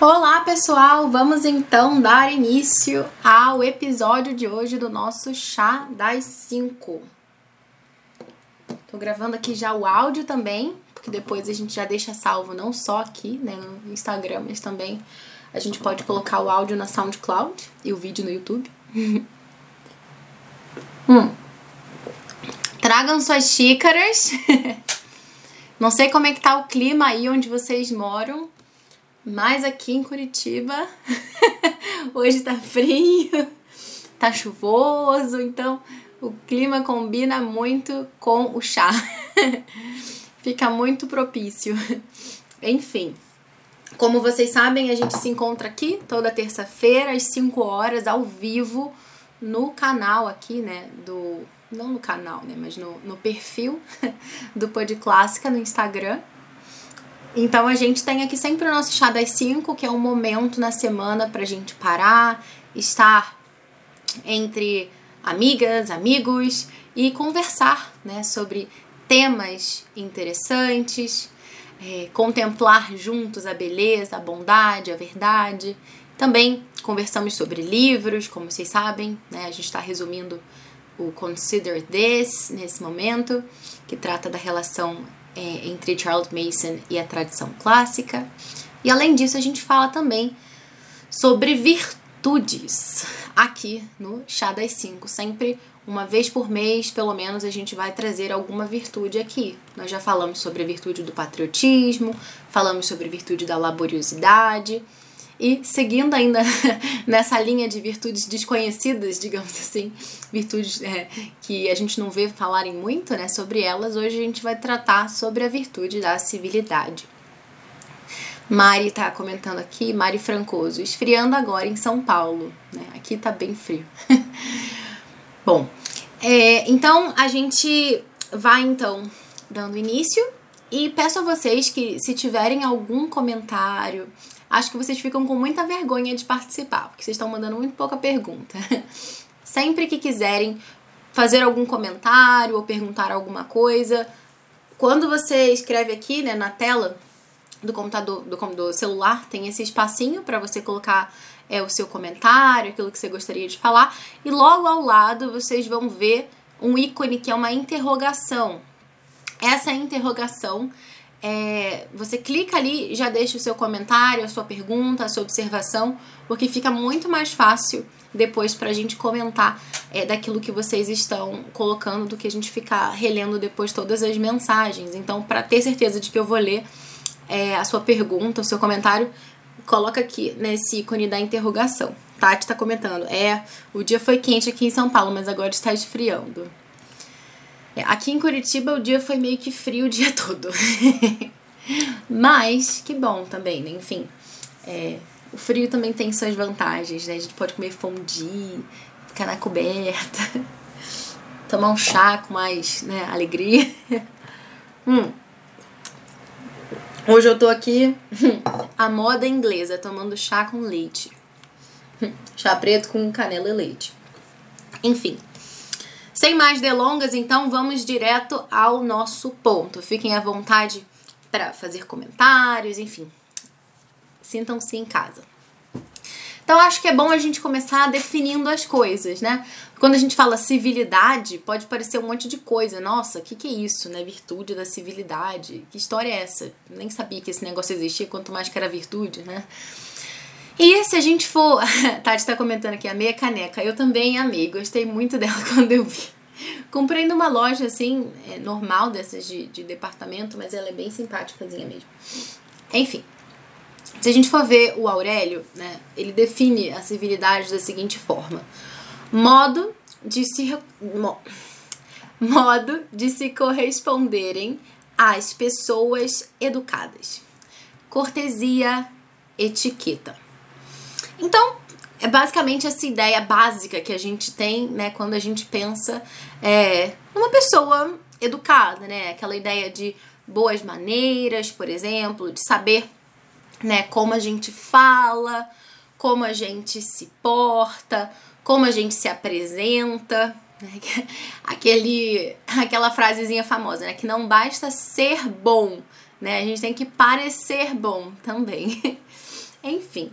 Olá pessoal, vamos então dar início ao episódio de hoje do nosso Chá das 5. Tô gravando aqui já o áudio também, porque depois a gente já deixa salvo não só aqui né, no Instagram, mas também a gente pode colocar o áudio na SoundCloud e o vídeo no YouTube. hum. Tragam suas xícaras. Não sei como é que tá o clima aí onde vocês moram, mas aqui em Curitiba, hoje tá frio, tá chuvoso, então o clima combina muito com o chá. Fica muito propício. Enfim, como vocês sabem, a gente se encontra aqui toda terça-feira às 5 horas ao vivo no canal aqui, né, do não no canal, né, mas no, no perfil do Pod Clássica no Instagram. Então a gente tem aqui sempre o nosso chá das 5, que é um momento na semana pra gente parar, estar entre amigas, amigos e conversar né, sobre temas interessantes, é, contemplar juntos a beleza, a bondade, a verdade. Também conversamos sobre livros, como vocês sabem, né, a gente está resumindo o Consider This nesse momento, que trata da relação é, entre Charles Mason e a tradição clássica. E além disso, a gente fala também sobre virtudes aqui no Chá das 5. Sempre uma vez por mês, pelo menos, a gente vai trazer alguma virtude aqui. Nós já falamos sobre a virtude do patriotismo, falamos sobre a virtude da laboriosidade. E seguindo ainda nessa linha de virtudes desconhecidas, digamos assim, virtudes é, que a gente não vê falarem muito né, sobre elas, hoje a gente vai tratar sobre a virtude da civilidade. Mari tá comentando aqui, Mari Francoso, esfriando agora em São Paulo, né? Aqui tá bem frio. Bom, é, então a gente vai então dando início e peço a vocês que se tiverem algum comentário, acho que vocês ficam com muita vergonha de participar, porque vocês estão mandando muito pouca pergunta. Sempre que quiserem fazer algum comentário ou perguntar alguma coisa, quando você escreve aqui, né, na tela do computador, do, do celular, tem esse espacinho para você colocar é, o seu comentário, aquilo que você gostaria de falar, e logo ao lado vocês vão ver um ícone que é uma interrogação. Essa interrogação é, você clica ali, já deixa o seu comentário, a sua pergunta, a sua observação, porque fica muito mais fácil depois para a gente comentar é, daquilo que vocês estão colocando do que a gente ficar relendo depois todas as mensagens. Então, para ter certeza de que eu vou ler é, a sua pergunta, o seu comentário, coloca aqui nesse ícone da interrogação. Tati está comentando: é, o dia foi quente aqui em São Paulo, mas agora está esfriando. Aqui em Curitiba o dia foi meio que frio o dia todo. Mas que bom também, né? Enfim, é, o frio também tem suas vantagens, né? A gente pode comer fondue, ficar na coberta, tomar um chá com mais né, alegria. hum. Hoje eu tô aqui a moda inglesa, tomando chá com leite. Chá preto com canela e leite. Enfim, sem mais delongas, então vamos direto ao nosso ponto. Fiquem à vontade para fazer comentários, enfim. Sintam-se em casa. Então acho que é bom a gente começar definindo as coisas, né? Quando a gente fala civilidade, pode parecer um monte de coisa. Nossa, o que, que é isso, né? Virtude da civilidade. Que história é essa? Nem sabia que esse negócio existia, quanto mais que era virtude, né? E se a gente for. Tati tá comentando aqui, a meia caneca. Eu também amei, gostei muito dela quando eu vi. Comprei numa loja assim, é, normal dessas de, de departamento, mas ela é bem simpáticazinha mesmo. Enfim, se a gente for ver o Aurélio, né, ele define a civilidade da seguinte forma: modo de se mo, modo de se corresponderem às pessoas educadas. Cortesia, etiqueta. Então, é basicamente essa ideia básica que a gente tem, né, quando a gente pensa é, numa pessoa educada, né? Aquela ideia de boas maneiras, por exemplo, de saber, né, como a gente fala, como a gente se porta, como a gente se apresenta, né? Aquele, aquela frasezinha famosa, né? Que não basta ser bom, né? A gente tem que parecer bom também. Enfim.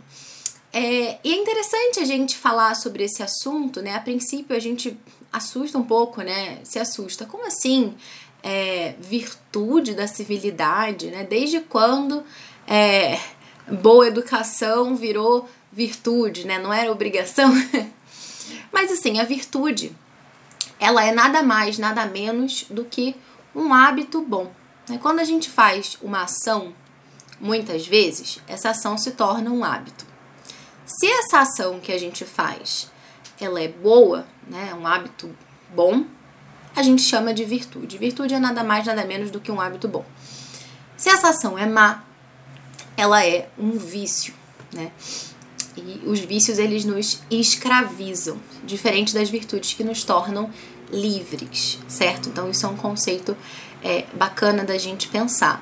É, e é interessante a gente falar sobre esse assunto, né? A princípio a gente assusta um pouco, né? Se assusta. Como assim? É, virtude da civilidade, né? Desde quando é, boa educação virou virtude, né? Não era obrigação. Mas assim, a virtude, ela é nada mais, nada menos do que um hábito bom. Né? Quando a gente faz uma ação, muitas vezes, essa ação se torna um hábito. Se essa ação que a gente faz, ela é boa, né, um hábito bom, a gente chama de virtude. Virtude é nada mais, nada menos do que um hábito bom. Se essa ação é má, ela é um vício, né? E os vícios eles nos escravizam, diferente das virtudes que nos tornam livres, certo? Então isso é um conceito é, bacana da gente pensar.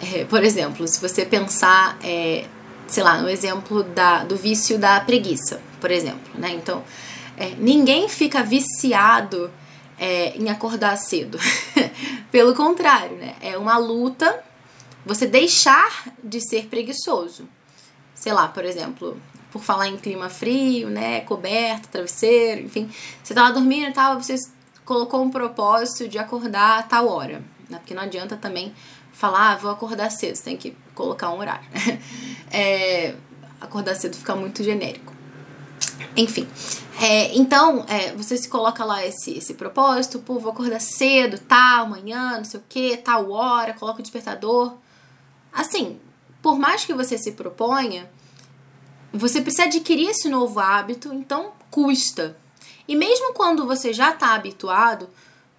É, por exemplo, se você pensar é, sei lá, no exemplo da, do vício da preguiça, por exemplo, né? Então, é, ninguém fica viciado é, em acordar cedo. Pelo contrário, né? É uma luta você deixar de ser preguiçoso. Sei lá, por exemplo, por falar em clima frio, né? Coberto, travesseiro, enfim. Você tava dormindo e tal, você colocou um propósito de acordar a tal hora. Né? Porque não adianta também falar, ah, vou acordar cedo, você tem que colocar um horário. é, acordar cedo fica muito genérico. Enfim, é, então é, você se coloca lá esse, esse propósito, pô, vou acordar cedo, tal, amanhã, não sei o que, tal hora, coloca o despertador. Assim, por mais que você se proponha, você precisa adquirir esse novo hábito, então custa. E mesmo quando você já está habituado,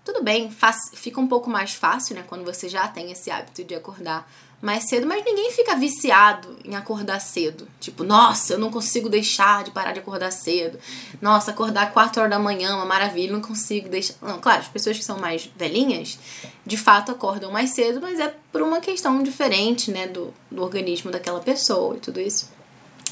tudo bem, faz, fica um pouco mais fácil, né? Quando você já tem esse hábito de acordar mais cedo, mas ninguém fica viciado em acordar cedo. Tipo, nossa, eu não consigo deixar de parar de acordar cedo. Nossa, acordar 4 horas da manhã, é uma maravilha, não consigo deixar. Não, claro, as pessoas que são mais velhinhas, de fato acordam mais cedo, mas é por uma questão diferente, né, do, do organismo daquela pessoa e tudo isso.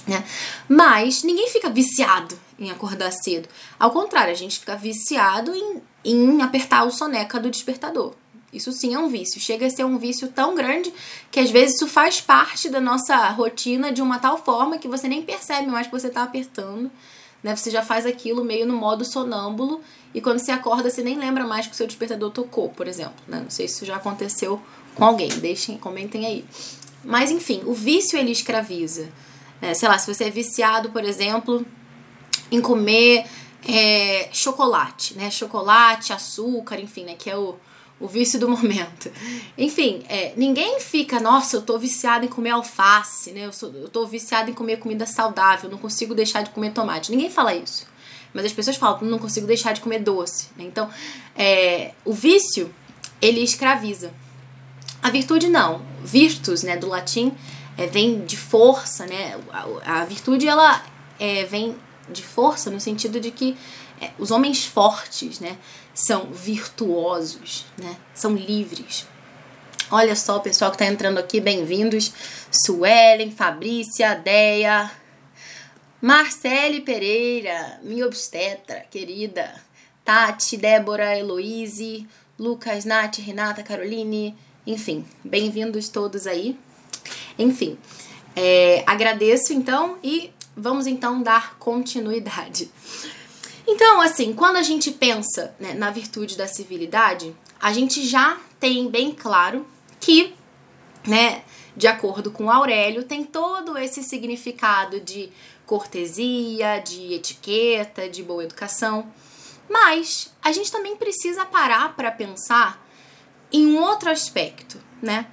Né? Mas ninguém fica viciado em acordar cedo. Ao contrário, a gente fica viciado em em apertar o soneca do despertador. Isso sim é um vício. Chega a ser um vício tão grande que às vezes isso faz parte da nossa rotina de uma tal forma que você nem percebe mais que você está apertando. Né? Você já faz aquilo meio no modo sonâmbulo e quando você acorda você nem lembra mais que o seu despertador tocou, por exemplo. Né? Não sei se isso já aconteceu com alguém. Deixem, comentem aí. Mas enfim, o vício ele escraviza. Né? Sei lá, se você é viciado, por exemplo, em comer é, chocolate, né? Chocolate, açúcar, enfim, né? Que é o, o vício do momento. Enfim, é, ninguém fica, nossa, eu tô viciado em comer alface, né? Eu, sou, eu tô viciado em comer comida saudável, não consigo deixar de comer tomate. Ninguém fala isso. Mas as pessoas falam, não consigo deixar de comer doce. Né? Então, é, o vício, ele escraviza. A virtude não. Virtus, né, do latim, é, vem de força, né? A, a virtude, ela é, vem de força no sentido de que é, os homens fortes, né, são virtuosos, né, são livres. Olha só o pessoal que está entrando aqui, bem-vindos. Suelen, Fabrícia, Deia, Marcele Pereira, minha obstetra, querida. Tati, Débora, Heloise, Lucas, Nath, Renata, Caroline, enfim, bem-vindos todos aí. Enfim, é, agradeço então e Vamos então dar continuidade. Então, assim, quando a gente pensa né, na virtude da civilidade, a gente já tem bem claro que, né, de acordo com Aurélio, tem todo esse significado de cortesia, de etiqueta, de boa educação. Mas a gente também precisa parar para pensar em um outro aspecto, né?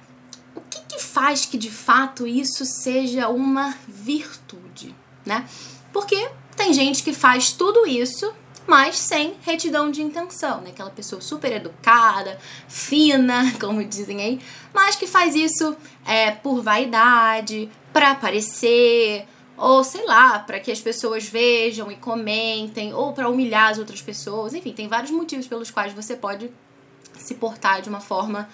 O que, que faz que de fato isso seja uma virtude? né? Porque tem gente que faz tudo isso, mas sem retidão de intenção, né? Aquela pessoa super educada, fina, como dizem aí, mas que faz isso é, por vaidade, para aparecer, ou sei lá, para que as pessoas vejam e comentem, ou para humilhar as outras pessoas. Enfim, tem vários motivos pelos quais você pode se portar de uma forma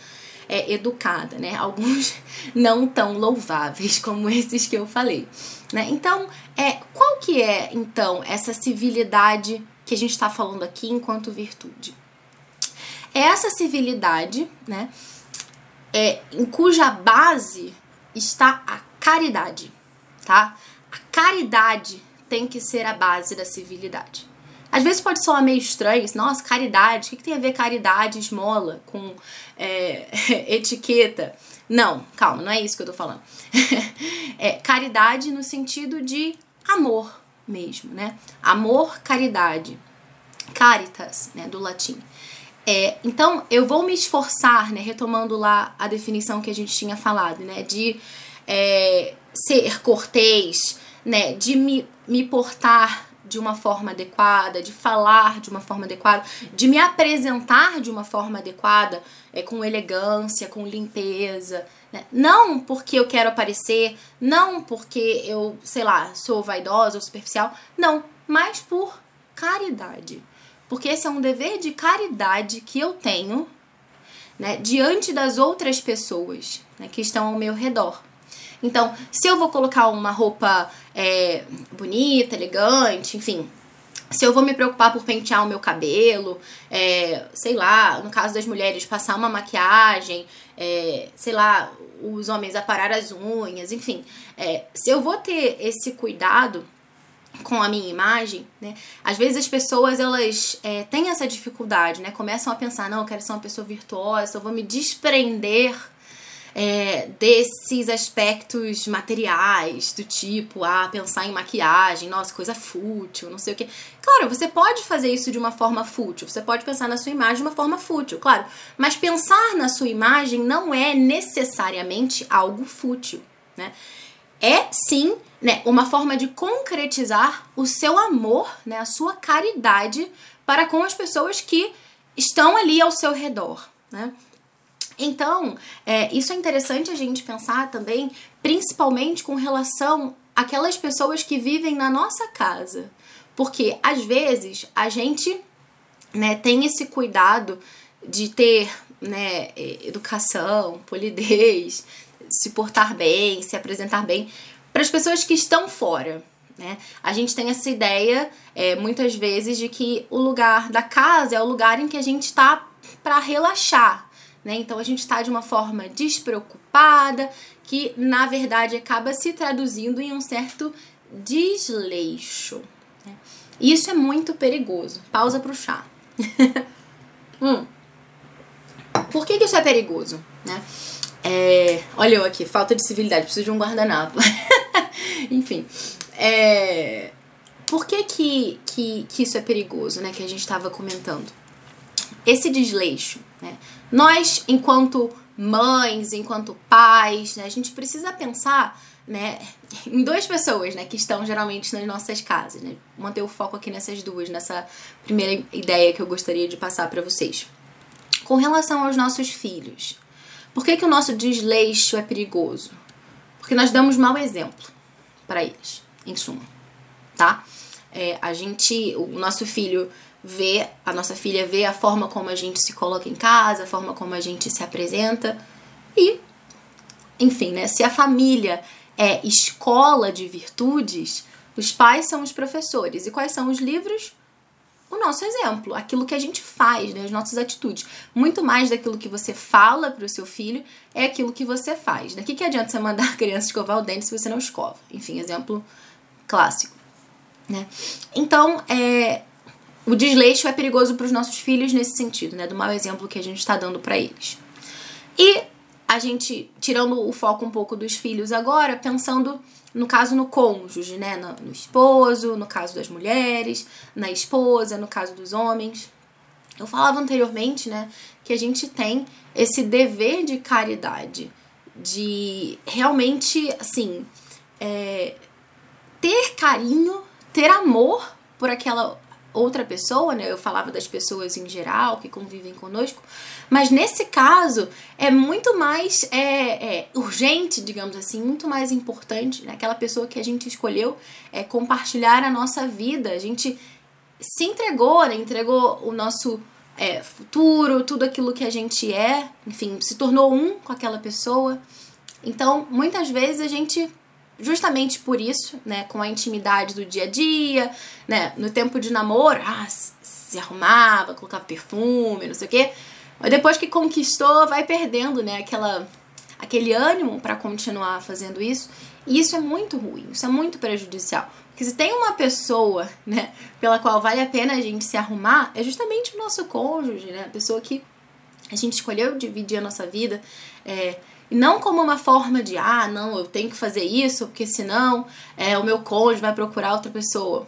é, educada, né? Alguns não tão louváveis como esses que eu falei, né? Então, é, qual que é então essa civilidade que a gente está falando aqui enquanto virtude? É essa civilidade, né? É, em cuja base está a caridade. tá? A caridade tem que ser a base da civilidade. Às vezes pode soar meio estranho, nossa, caridade, o que, que tem a ver caridade, esmola, com é, etiqueta? Não, calma, não é isso que eu tô falando. é caridade no sentido de amor mesmo, né? Amor, caridade. Caritas, né, do latim. É, então, eu vou me esforçar, né, retomando lá a definição que a gente tinha falado, né, de é, ser cortês, né, de me, me portar de uma forma adequada, de falar de uma forma adequada, de me apresentar de uma forma adequada, é, com elegância, com limpeza. Né? Não porque eu quero aparecer, não porque eu, sei lá, sou vaidosa ou superficial, não, mas por caridade. Porque esse é um dever de caridade que eu tenho né, diante das outras pessoas né, que estão ao meu redor. Então, se eu vou colocar uma roupa é, bonita, elegante, enfim, se eu vou me preocupar por pentear o meu cabelo, é, sei lá, no caso das mulheres, passar uma maquiagem, é, sei lá, os homens aparar as unhas, enfim, é, se eu vou ter esse cuidado com a minha imagem, né? Às vezes as pessoas elas é, têm essa dificuldade, né? Começam a pensar, não, eu quero ser uma pessoa virtuosa, eu vou me desprender é, desses aspectos materiais, do tipo, ah, pensar em maquiagem, nossa, coisa fútil, não sei o que. Claro, você pode fazer isso de uma forma fútil, você pode pensar na sua imagem de uma forma fútil, claro, mas pensar na sua imagem não é necessariamente algo fútil, né? É sim, né, uma forma de concretizar o seu amor, né, a sua caridade para com as pessoas que estão ali ao seu redor, né? Então, é, isso é interessante a gente pensar também, principalmente com relação àquelas pessoas que vivem na nossa casa. Porque às vezes a gente né, tem esse cuidado de ter né, educação, polidez, se portar bem, se apresentar bem para as pessoas que estão fora. Né? A gente tem essa ideia é, muitas vezes de que o lugar da casa é o lugar em que a gente está para relaxar, né? Então a gente está de uma forma despreocupada, que na verdade acaba se traduzindo em um certo desleixo. Né? Isso é muito perigoso. Pausa para o chá. hum. Por que, que isso é perigoso? Né? É... Olha eu aqui, falta de civilidade, preciso de um guardanapo. Enfim. É... Por que, que, que, que isso é perigoso, né? Que a gente estava comentando. Esse desleixo, né? Nós, enquanto mães, enquanto pais, né, a gente precisa pensar né, em duas pessoas né, que estão geralmente nas nossas casas. Né? Manter o foco aqui nessas duas, nessa primeira ideia que eu gostaria de passar para vocês. Com relação aos nossos filhos, por que, que o nosso desleixo é perigoso? Porque nós damos mau exemplo para eles, em suma, tá? É, a gente, o nosso filho vê, a nossa filha vê a forma como a gente se coloca em casa, a forma como a gente se apresenta. E, enfim, né? Se a família é escola de virtudes, os pais são os professores. E quais são os livros? O nosso exemplo, aquilo que a gente faz, né, as nossas atitudes. Muito mais daquilo que você fala para o seu filho é aquilo que você faz. Daqui que adianta você mandar a criança escovar o dente se você não escova? Enfim, exemplo clássico. Né? Então, é, o desleixo é perigoso para os nossos filhos nesse sentido, né? Do mau exemplo que a gente está dando para eles. E a gente, tirando o foco um pouco dos filhos agora, pensando no caso no cônjuge, né? No, no esposo, no caso das mulheres, na esposa, no caso dos homens. Eu falava anteriormente, né, que a gente tem esse dever de caridade, de realmente, assim, é, ter carinho, ter amor por aquela outra pessoa, né? Eu falava das pessoas em geral que convivem conosco, mas nesse caso é muito mais é, é, urgente, digamos assim, muito mais importante, né? Aquela pessoa que a gente escolheu é compartilhar a nossa vida, a gente se entregou, né? Entregou o nosso é, futuro, tudo aquilo que a gente é, enfim, se tornou um com aquela pessoa. Então, muitas vezes a gente justamente por isso, né, com a intimidade do dia a dia, né, no tempo de namoro, ah, se arrumava, colocava perfume, não sei o quê. Mas depois que conquistou, vai perdendo, né, aquela aquele ânimo para continuar fazendo isso E isso é muito ruim, isso é muito prejudicial. Porque se tem uma pessoa, né, pela qual vale a pena a gente se arrumar, é justamente o nosso cônjuge, né? A pessoa que a gente escolheu dividir a nossa vida. É, e não como uma forma de, ah, não, eu tenho que fazer isso, porque senão é, o meu cônjuge vai procurar outra pessoa.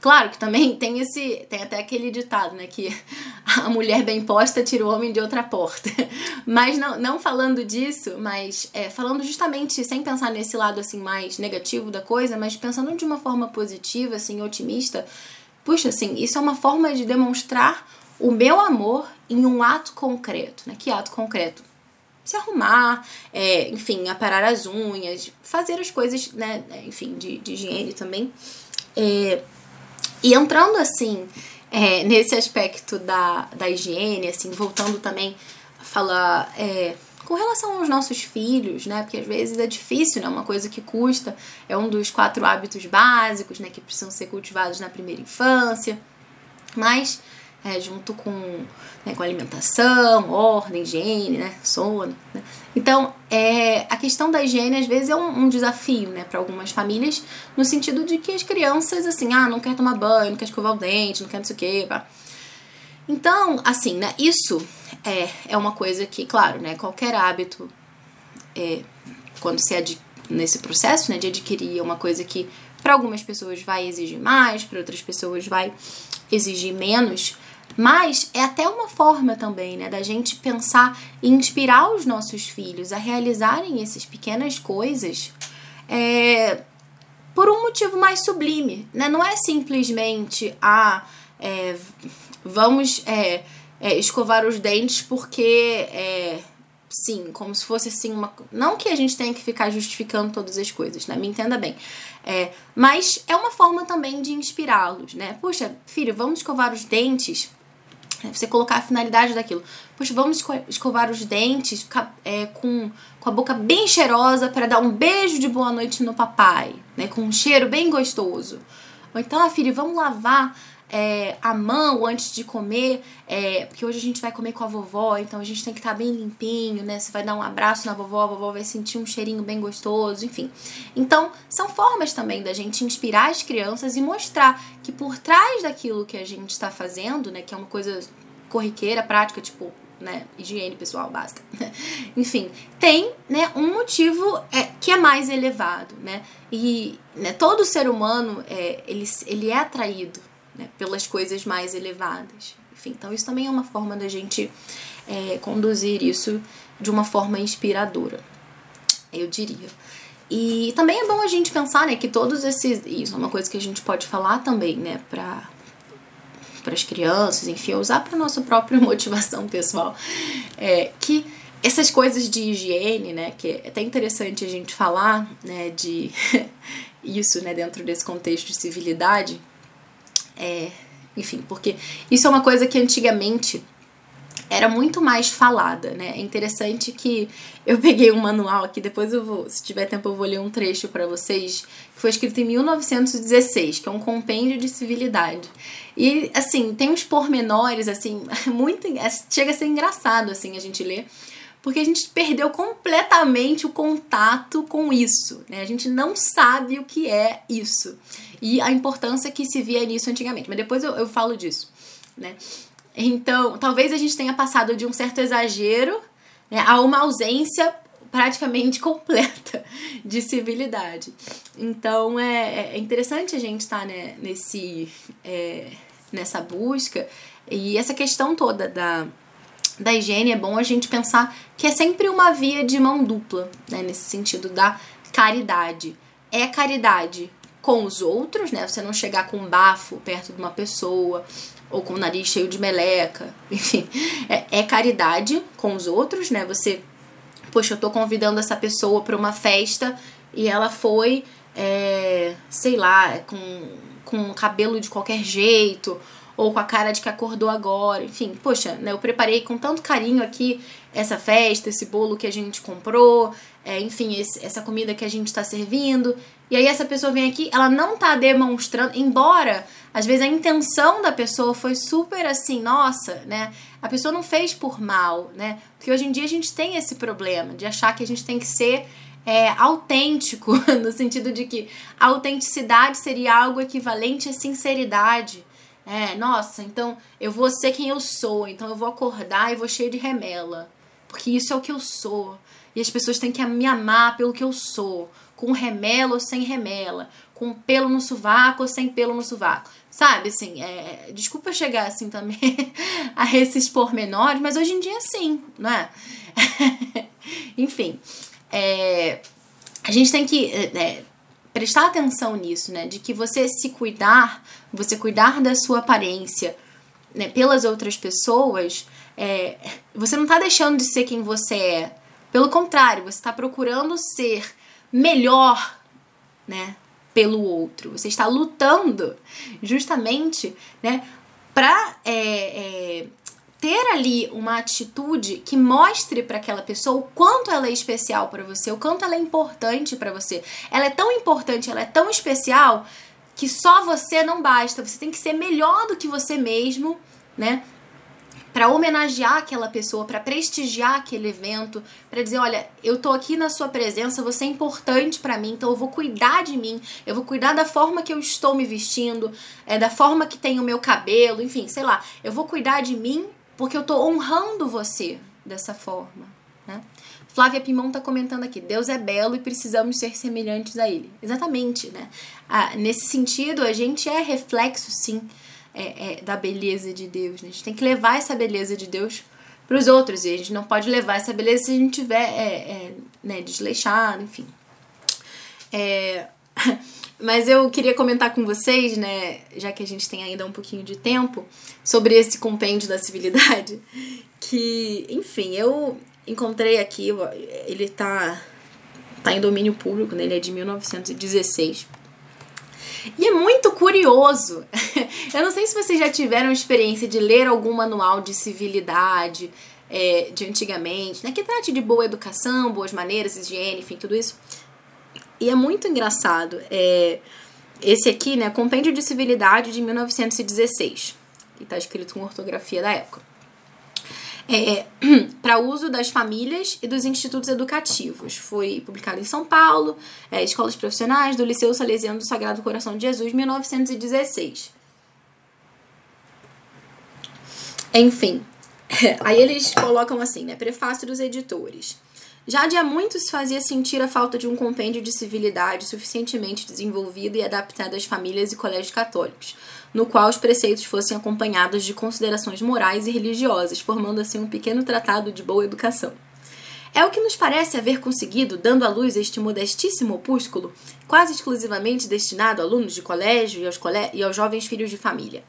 Claro que também tem esse. Tem até aquele ditado, né? Que a mulher bem posta tira o homem de outra porta. Mas não, não falando disso, mas é, falando justamente sem pensar nesse lado assim mais negativo da coisa, mas pensando de uma forma positiva, assim, otimista. Puxa, assim, isso é uma forma de demonstrar o meu amor em um ato concreto, né? Que ato concreto? Se arrumar, é, enfim, aparar as unhas, fazer as coisas, né? Enfim, de, de higiene também. É, e entrando assim é, nesse aspecto da, da higiene, assim, voltando também a falar é, com relação aos nossos filhos, né? Porque às vezes é difícil, né? Uma coisa que custa é um dos quatro hábitos básicos, né? Que precisam ser cultivados na primeira infância. Mas é, junto com, né, com alimentação, ordem, higiene, né, sono. Né? Então, é, a questão da higiene às vezes é um, um desafio né, para algumas famílias, no sentido de que as crianças, assim, ah, não quer tomar banho, não quer escovar o dente, não quer não sei o quê. Pá. Então, assim, né, isso é, é uma coisa que, claro, né, qualquer hábito, é, quando se ad, nesse processo né, de adquirir uma coisa que para algumas pessoas vai exigir mais, para outras pessoas vai exigir menos, mas é até uma forma também, né, da gente pensar e inspirar os nossos filhos a realizarem essas pequenas coisas é, por um motivo mais sublime, né? Não é simplesmente ah, é, vamos é, é escovar os dentes porque é, sim, como se fosse assim uma. Não que a gente tenha que ficar justificando todas as coisas, né? Me entenda bem. É, mas é uma forma também de inspirá-los, né? Puxa, filho, vamos escovar os dentes você colocar a finalidade daquilo. Poxa, vamos escovar os dentes, ficar é, com, com a boca bem cheirosa para dar um beijo de boa noite no papai, né? Com um cheiro bem gostoso. Ou então, ah, filha, vamos lavar é, a mão antes de comer, é, porque hoje a gente vai comer com a vovó, então a gente tem que estar tá bem limpinho, né? Você vai dar um abraço na vovó, a vovó vai sentir um cheirinho bem gostoso, enfim. Então, são formas também da gente inspirar as crianças e mostrar que por trás daquilo que a gente está fazendo, né, que é uma coisa corriqueira, prática, tipo, né, higiene pessoal básica. Enfim, tem, né, um motivo é, que é mais elevado, né? E né, todo ser humano é, ele, ele é atraído né, pelas coisas mais elevadas. Enfim, então isso também é uma forma da gente é, conduzir isso de uma forma inspiradora, eu diria. E também é bom a gente pensar, né, que todos esses. Isso é uma coisa que a gente pode falar também, né, para para as crianças, enfim, usar para nossa própria motivação pessoal, é que essas coisas de higiene, né, que é até interessante a gente falar, né, de isso, né, dentro desse contexto de civilidade, é, enfim, porque isso é uma coisa que antigamente era muito mais falada, né? É interessante que eu peguei um manual aqui, depois eu vou, se tiver tempo, eu vou ler um trecho para vocês, que foi escrito em 1916, que é um compêndio de civilidade. E assim, tem uns pormenores assim, muito chega a ser engraçado assim a gente ler, porque a gente perdeu completamente o contato com isso, né? A gente não sabe o que é isso e a importância que se via nisso antigamente. Mas depois eu, eu falo disso, né? Então, talvez a gente tenha passado de um certo exagero né, a uma ausência praticamente completa de civilidade. Então é, é interessante a gente estar tá, né, nesse, é, nessa busca e essa questão toda da da higiene, é bom a gente pensar que é sempre uma via de mão dupla, né? Nesse sentido da caridade. É caridade com os outros, né? Você não chegar com um bafo perto de uma pessoa ou com o nariz cheio de meleca, enfim. É, é caridade com os outros, né? Você, poxa, eu tô convidando essa pessoa para uma festa e ela foi, é, sei lá, com, com cabelo de qualquer jeito ou com a cara de que acordou agora, enfim, poxa, né, eu preparei com tanto carinho aqui essa festa, esse bolo que a gente comprou, é, enfim, esse, essa comida que a gente está servindo. E aí essa pessoa vem aqui, ela não tá demonstrando, embora às vezes a intenção da pessoa foi super assim, nossa, né? A pessoa não fez por mal, né? Porque hoje em dia a gente tem esse problema de achar que a gente tem que ser é, autêntico, no sentido de que a autenticidade seria algo equivalente à sinceridade. É, nossa, então eu vou ser quem eu sou, então eu vou acordar e vou cheio de remela, porque isso é o que eu sou. E as pessoas têm que me amar pelo que eu sou, com remela ou sem remela, com pelo no sovaco ou sem pelo no sovaco. Sabe, assim, é, desculpa chegar assim também a esses pormenores, mas hoje em dia sim, não é? Enfim, é, a gente tem que é, é, prestar atenção nisso, né? De que você se cuidar, você cuidar da sua aparência né, pelas outras pessoas, é, você não está deixando de ser quem você é. Pelo contrário, você está procurando ser melhor, né? Pelo outro. Você está lutando justamente, né? Para ali uma atitude que mostre para aquela pessoa o quanto ela é especial para você, o quanto ela é importante para você. Ela é tão importante, ela é tão especial que só você não basta. Você tem que ser melhor do que você mesmo, né? Para homenagear aquela pessoa, para prestigiar aquele evento, para dizer, olha, eu tô aqui na sua presença, você é importante para mim, então eu vou cuidar de mim, eu vou cuidar da forma que eu estou me vestindo, é da forma que tem o meu cabelo, enfim, sei lá, eu vou cuidar de mim porque eu tô honrando você dessa forma, né? Flávia Pimão tá comentando aqui, Deus é belo e precisamos ser semelhantes a Ele. Exatamente, né? Ah, nesse sentido, a gente é reflexo, sim, é, é, da beleza de Deus. Né? A gente tem que levar essa beleza de Deus para os outros e a gente não pode levar essa beleza se a gente tiver é, é né, desleixado, enfim. É, Mas eu queria comentar com vocês, né, já que a gente tem ainda um pouquinho de tempo, sobre esse compêndio da civilidade, que, enfim, eu encontrei aqui, ele tá, tá em domínio público, né, ele é de 1916. E é muito curioso. Eu não sei se vocês já tiveram experiência de ler algum manual de civilidade é, de antigamente, né, que trate de boa educação, boas maneiras, higiene, enfim, tudo isso. E é muito engraçado. É, esse aqui, né, Compêndio de Civilidade de 1916, que está escrito com ortografia da época. É, para uso das famílias e dos institutos educativos. Foi publicado em São Paulo, é, escolas profissionais do Liceu Salesiano do Sagrado Coração de Jesus, 1916. Enfim, aí eles colocam assim, né? Prefácio dos editores. Já de há muito se fazia sentir a falta de um compêndio de civilidade suficientemente desenvolvido e adaptado às famílias e colégios católicos, no qual os preceitos fossem acompanhados de considerações morais e religiosas, formando assim um pequeno tratado de boa educação. É o que nos parece haver conseguido, dando à luz este modestíssimo opúsculo, quase exclusivamente destinado a alunos de colégio e aos, colé e aos jovens filhos de família.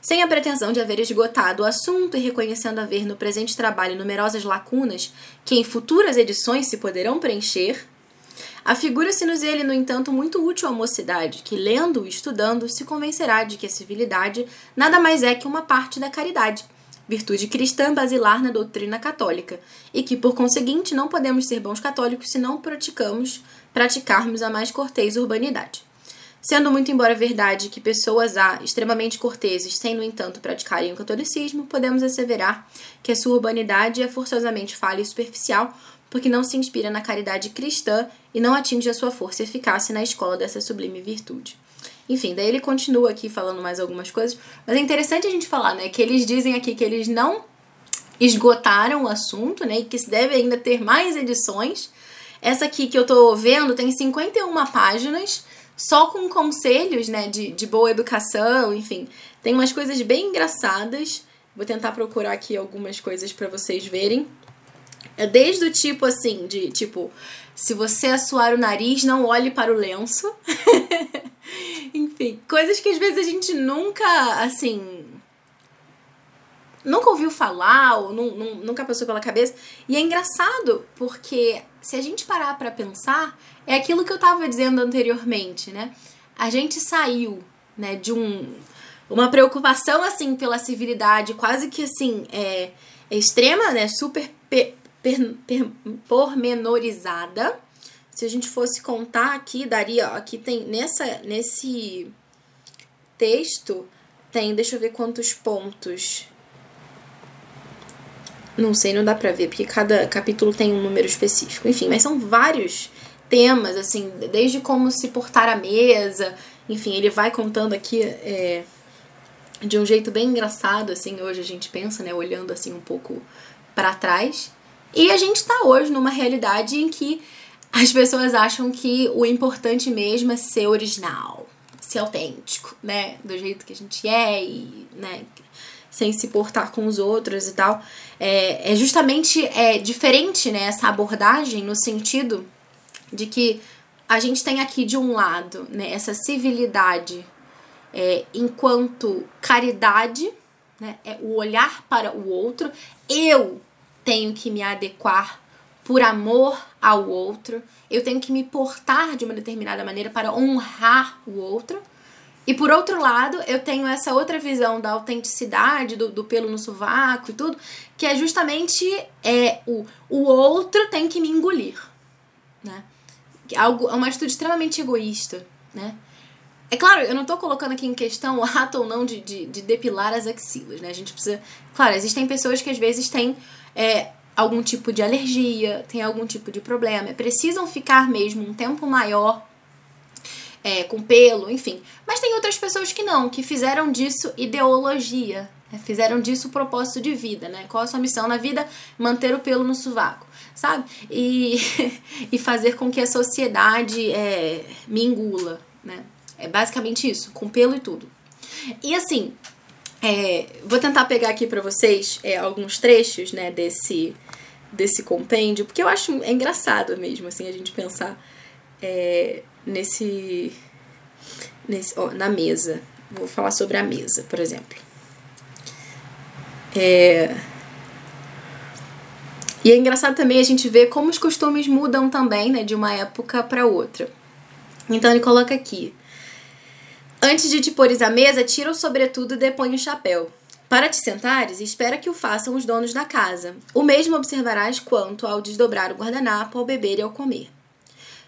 Sem a pretensão de haver esgotado o assunto e reconhecendo haver no presente trabalho numerosas lacunas que em futuras edições se poderão preencher, afigura-se-nos ele, no entanto, muito útil à mocidade, que, lendo e estudando, se convencerá de que a civilidade nada mais é que uma parte da caridade, virtude cristã basilar na doutrina católica, e que, por conseguinte, não podemos ser bons católicos se não praticamos, praticarmos a mais cortês urbanidade. Sendo muito embora verdade que pessoas há extremamente corteses sem, no entanto, praticarem o catolicismo, podemos asseverar que a sua urbanidade é forçosamente falha e superficial, porque não se inspira na caridade cristã e não atinge a sua força e eficácia na escola dessa sublime virtude. Enfim, daí ele continua aqui falando mais algumas coisas, mas é interessante a gente falar, né, que eles dizem aqui que eles não esgotaram o assunto, né, e que se deve ainda ter mais edições. Essa aqui que eu tô vendo tem 51 páginas, só com conselhos, né, de, de boa educação, enfim. Tem umas coisas bem engraçadas. Vou tentar procurar aqui algumas coisas para vocês verem. É desde o tipo assim, de tipo, se você assoar o nariz, não olhe para o lenço. enfim, coisas que às vezes a gente nunca, assim, nunca ouviu falar ou nunca passou pela cabeça. E é engraçado porque se a gente parar para pensar, é aquilo que eu estava dizendo anteriormente, né? A gente saiu, né, de um uma preocupação assim pela civilidade, quase que assim, é, é extrema, né, super per, per, per, pormenorizada. Se a gente fosse contar aqui, daria, ó, aqui tem nessa nesse texto tem, deixa eu ver quantos pontos. Não sei, não dá pra ver, porque cada capítulo tem um número específico. Enfim, mas são vários temas, assim, desde como se portar à mesa, enfim, ele vai contando aqui é, de um jeito bem engraçado, assim, hoje a gente pensa, né, olhando assim um pouco para trás. E a gente tá hoje numa realidade em que as pessoas acham que o importante mesmo é ser original, ser autêntico, né, do jeito que a gente é e, né, sem se portar com os outros e tal. É, é justamente é diferente, né, essa abordagem no sentido de que a gente tem aqui de um lado, né, essa civilidade é, enquanto caridade, né, é o olhar para o outro. Eu tenho que me adequar por amor ao outro. Eu tenho que me portar de uma determinada maneira para honrar o outro. E por outro lado, eu tenho essa outra visão da autenticidade, do, do pelo no sovaco e tudo, que é justamente é, o, o outro tem que me engolir. Né? Algo, é uma atitude extremamente egoísta. Né? É claro, eu não tô colocando aqui em questão o ato ou não de, de, de, depilar as axilas, né? A gente precisa. Claro, existem pessoas que às vezes têm é, algum tipo de alergia, têm algum tipo de problema, precisam ficar mesmo um tempo maior é, com pelo, enfim. Mas tem outras pessoas que não, que fizeram disso ideologia, né? fizeram disso propósito de vida, né? Qual a sua missão na vida? Manter o pelo no sovaco, sabe? E, e fazer com que a sociedade é, me engula, né? É basicamente isso, com pelo e tudo. E assim, é, vou tentar pegar aqui para vocês é, alguns trechos, né, desse, desse compêndio, porque eu acho é engraçado mesmo, assim, a gente pensar é, nesse, nesse ó, na mesa. Vou falar sobre a mesa, por exemplo. É, e é engraçado também a gente ver como os costumes mudam também, né, de uma época para outra. Então ele coloca aqui: Antes de te pôres à mesa, tira o sobretudo e depõe o chapéu. Para te sentares, espera que o façam os donos da casa. O mesmo observarás quanto ao desdobrar o guardanapo, ao beber e ao comer.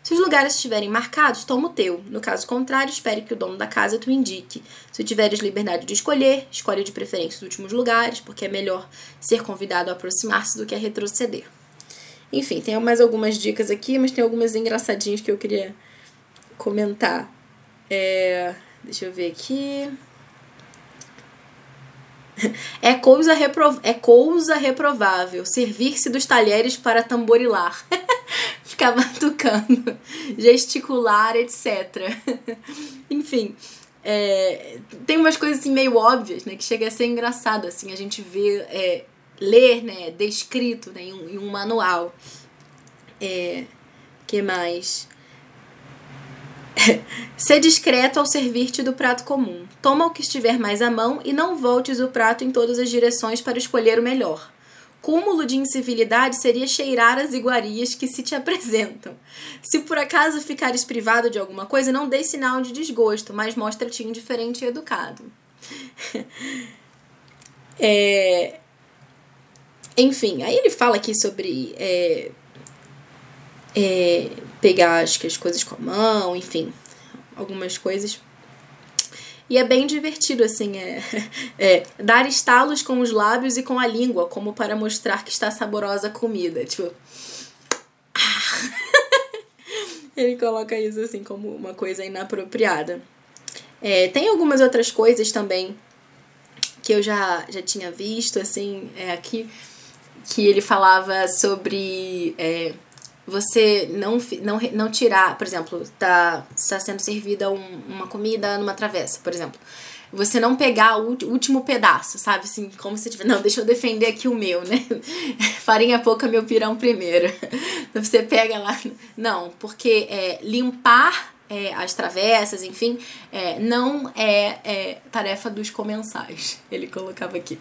Se os lugares estiverem marcados, toma o teu. No caso contrário, espere que o dono da casa te indique. Se tiveres liberdade de escolher, escolhe de preferência os últimos lugares, porque é melhor ser convidado a aproximar-se do que a retroceder. Enfim, tem mais algumas dicas aqui, mas tem algumas engraçadinhas que eu queria comentar. É... Deixa eu ver aqui. É coisa, reprov... é coisa reprovável servir-se dos talheres para tamborilar, ficar batucando, gesticular, etc. Enfim, é... tem umas coisas assim meio óbvias, né, que chega a ser engraçado, assim, a gente vê, é, ler, né, descrito né, em, um, em um manual. É... que mais? Ser discreto ao servir-te do prato comum. Toma o que estiver mais à mão e não voltes o prato em todas as direções para escolher o melhor. Cúmulo de incivilidade seria cheirar as iguarias que se te apresentam. Se por acaso ficares privado de alguma coisa, não dê sinal de desgosto, mas mostra-te indiferente e educado. é... Enfim, aí ele fala aqui sobre é, é, pegar acho que as coisas com a mão, enfim, algumas coisas. E é bem divertido, assim, é, é, dar estalos com os lábios e com a língua, como para mostrar que está saborosa a comida. Tipo. Ele coloca isso assim como uma coisa inapropriada. É, tem algumas outras coisas também que eu já, já tinha visto, assim, é, aqui, que ele falava sobre. É, você não, não, não tirar, por exemplo, tá, está sendo servida um, uma comida numa travessa, por exemplo. Você não pegar o último pedaço, sabe? Assim, como se tiver. Não, deixa eu defender aqui o meu, né? Farinha pouca, meu pirão primeiro. Então você pega lá. Não, porque é, limpar é, as travessas, enfim, é, não é, é tarefa dos comensais. Ele colocava aqui.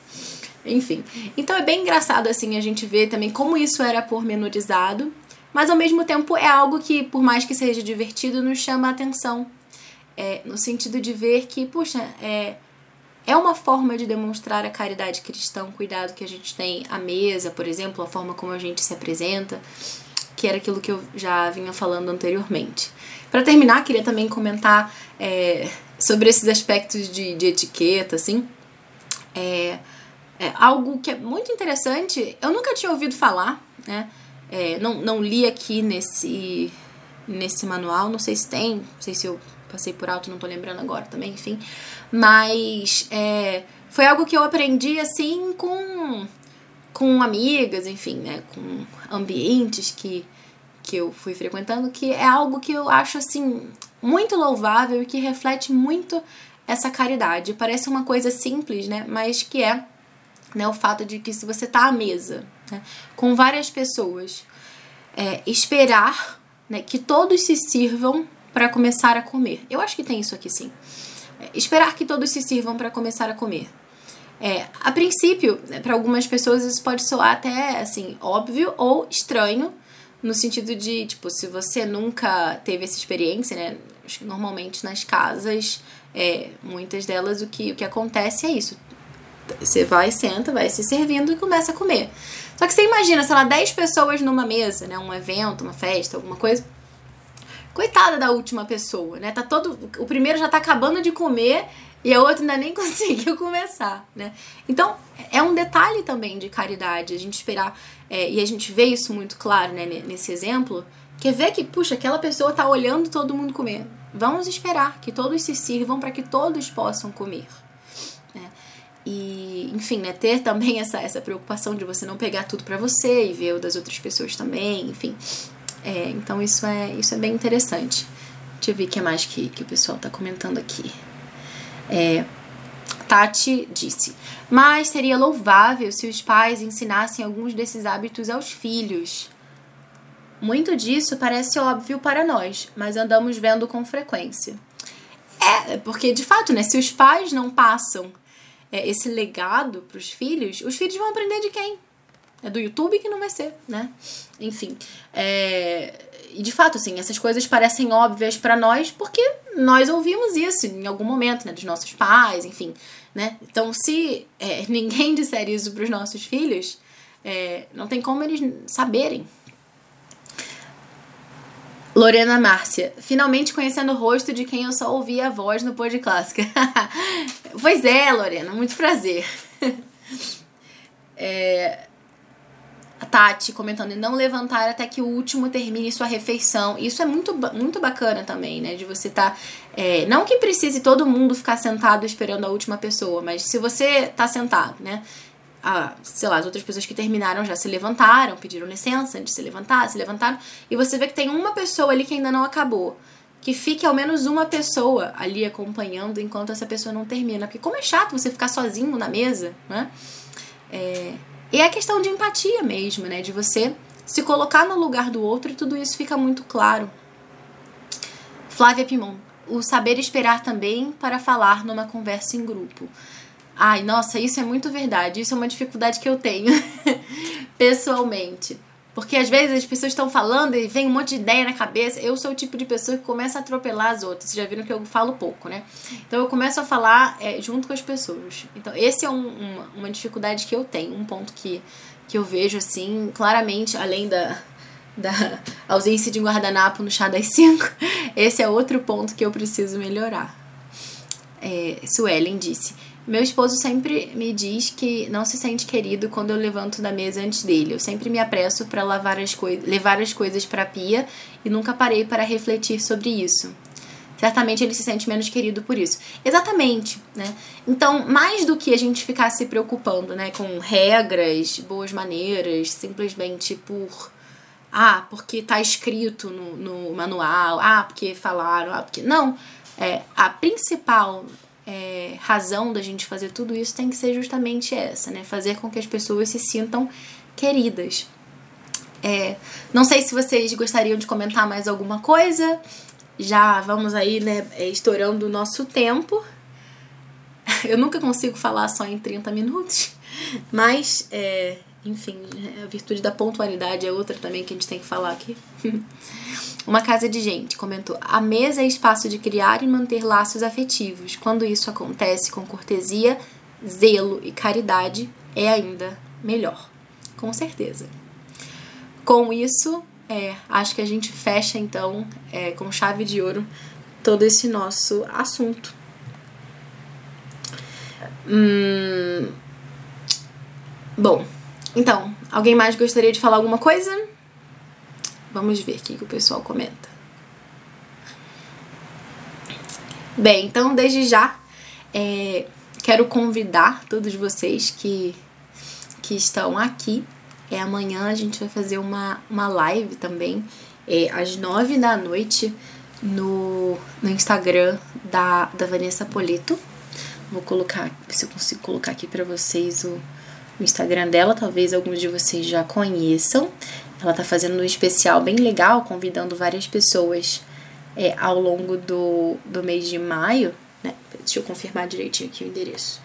Enfim. Então é bem engraçado assim a gente ver também como isso era pormenorizado mas ao mesmo tempo é algo que, por mais que seja divertido, nos chama a atenção. É, no sentido de ver que, puxa, é, é uma forma de demonstrar a caridade cristã, o cuidado que a gente tem à mesa, por exemplo, a forma como a gente se apresenta, que era aquilo que eu já vinha falando anteriormente. Para terminar, queria também comentar é, sobre esses aspectos de, de etiqueta, assim. É, é, algo que é muito interessante, eu nunca tinha ouvido falar, né? É, não, não li aqui nesse, nesse manual, não sei se tem, não sei se eu passei por alto, não tô lembrando agora também, enfim. Mas é, foi algo que eu aprendi assim com, com amigas, enfim, né? Com ambientes que, que eu fui frequentando, que é algo que eu acho assim muito louvável e que reflete muito essa caridade. Parece uma coisa simples, né? Mas que é né, o fato de que se você tá à mesa né, com várias pessoas, é, esperar né, que todos se sirvam para começar a comer. Eu acho que tem isso aqui sim. É, esperar que todos se sirvam para começar a comer. É, a princípio, né, para algumas pessoas isso pode soar até assim óbvio ou estranho, no sentido de, tipo, se você nunca teve essa experiência, né? Acho que normalmente nas casas, é, muitas delas, o que, o que acontece é isso. Você vai, senta, vai se servindo e começa a comer. Só que você imagina, sei lá, 10 pessoas numa mesa, né? Um evento, uma festa, alguma coisa. Coitada da última pessoa, né? Tá todo. O primeiro já tá acabando de comer e a outra ainda nem conseguiu começar, né? Então, é um detalhe também de caridade, a gente esperar, é, e a gente vê isso muito claro, né, nesse exemplo, que é ver que, puxa, aquela pessoa tá olhando todo mundo comer. Vamos esperar que todos se sirvam para que todos possam comer. E, enfim, né, ter também essa, essa preocupação de você não pegar tudo para você e ver o das outras pessoas também, enfim. É, então isso é, isso é bem interessante. Deixa eu ver o que mais que, que o pessoal tá comentando aqui. É, Tati disse: Mas seria louvável se os pais ensinassem alguns desses hábitos aos filhos. Muito disso parece óbvio para nós, mas andamos vendo com frequência. É, porque de fato, né, se os pais não passam é, esse legado para os filhos, os filhos vão aprender de quem? É do YouTube que não vai ser, né? Enfim. É, e de fato, assim, essas coisas parecem óbvias para nós porque nós ouvimos isso em algum momento, né? Dos nossos pais, enfim, né? Então, se é, ninguém disser isso para os nossos filhos, é, não tem como eles saberem. Lorena Márcia, finalmente conhecendo o rosto de quem eu só ouvia a voz no de Clássica. pois é, Lorena, muito prazer. é, a Tati comentando, e não levantar até que o último termine sua refeição. Isso é muito, muito bacana também, né? De você estar. Tá, é, não que precise todo mundo ficar sentado esperando a última pessoa, mas se você tá sentado, né? Ah, sei lá, as outras pessoas que terminaram já se levantaram, pediram licença antes de se levantar, se levantaram, e você vê que tem uma pessoa ali que ainda não acabou. Que fique ao menos uma pessoa ali acompanhando enquanto essa pessoa não termina. Porque como é chato você ficar sozinho na mesa, né? É, e é questão de empatia mesmo, né? De você se colocar no lugar do outro e tudo isso fica muito claro. Flávia Pimon. O saber esperar também para falar numa conversa em grupo. Ai, nossa, isso é muito verdade. Isso é uma dificuldade que eu tenho pessoalmente. Porque às vezes as pessoas estão falando e vem um monte de ideia na cabeça. Eu sou o tipo de pessoa que começa a atropelar as outras. Vocês já viram que eu falo pouco, né? Então eu começo a falar é, junto com as pessoas. Então esse é um, uma, uma dificuldade que eu tenho. Um ponto que, que eu vejo assim, claramente, além da, da ausência de guardanapo no chá das 5. Esse é outro ponto que eu preciso melhorar. É, Suelen disse. Meu esposo sempre me diz que não se sente querido quando eu levanto da mesa antes dele. Eu sempre me apresso para lavar as levar as coisas para a pia e nunca parei para refletir sobre isso. Certamente ele se sente menos querido por isso. Exatamente, né? Então, mais do que a gente ficar se preocupando, né, com regras, boas maneiras, simplesmente por ah, porque tá escrito no, no manual, ah, porque falaram, ah, porque não, é a principal é, razão da gente fazer tudo isso tem que ser justamente essa, né? Fazer com que as pessoas se sintam queridas. É, não sei se vocês gostariam de comentar mais alguma coisa. Já vamos aí, né, é, estourando o nosso tempo. Eu nunca consigo falar só em 30 minutos, mas, é, enfim, a virtude da pontualidade é outra também que a gente tem que falar aqui. Uma casa de gente comentou: a mesa é espaço de criar e manter laços afetivos. Quando isso acontece com cortesia, zelo e caridade, é ainda melhor. Com certeza. Com isso, é, acho que a gente fecha então é, com chave de ouro todo esse nosso assunto. Hum, bom, então, alguém mais gostaria de falar alguma coisa? Vamos ver o que o pessoal comenta. Bem, então desde já é, quero convidar todos vocês que, que estão aqui. É, amanhã a gente vai fazer uma, uma live também, é, às nove da noite, no, no Instagram da, da Vanessa Polito. Vou colocar, se eu consigo colocar aqui para vocês o o Instagram dela, talvez alguns de vocês já conheçam. Ela tá fazendo um especial bem legal, convidando várias pessoas é, ao longo do, do mês de maio, né? Deixa eu confirmar direitinho aqui o endereço.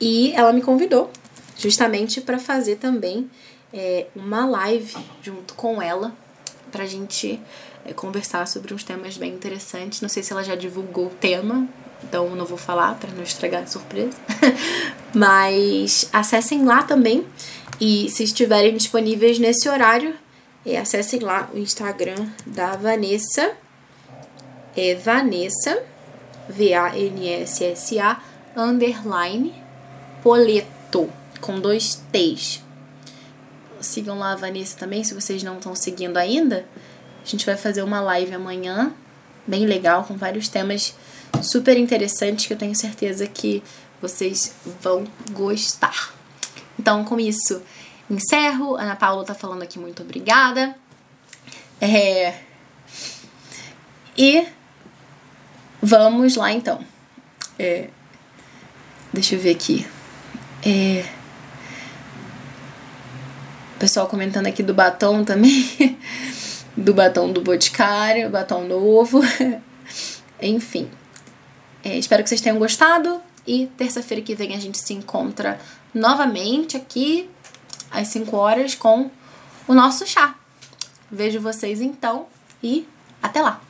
E ela me convidou justamente para fazer também é, uma live junto com ela pra gente é, conversar sobre uns temas bem interessantes. Não sei se ela já divulgou o tema, então não vou falar para não estragar a surpresa. Mas acessem lá também e se estiverem disponíveis nesse horário, é, acessem lá o Instagram da Vanessa. É Vanessa, V-A-N-S-S-A, underline, Poleto, com dois T's. Sigam lá a Vanessa também, se vocês não estão seguindo ainda. A gente vai fazer uma live amanhã, bem legal, com vários temas super interessantes que eu tenho certeza que vocês vão gostar. Então, com isso, encerro. Ana Paula tá falando aqui muito obrigada. É... E vamos lá então. É... Deixa eu ver aqui. É... Pessoal comentando aqui do batom também. do batom do Boticário, batom novo. Enfim. É, espero que vocês tenham gostado. E terça-feira que vem a gente se encontra novamente aqui às 5 horas com o nosso chá. Vejo vocês então e até lá!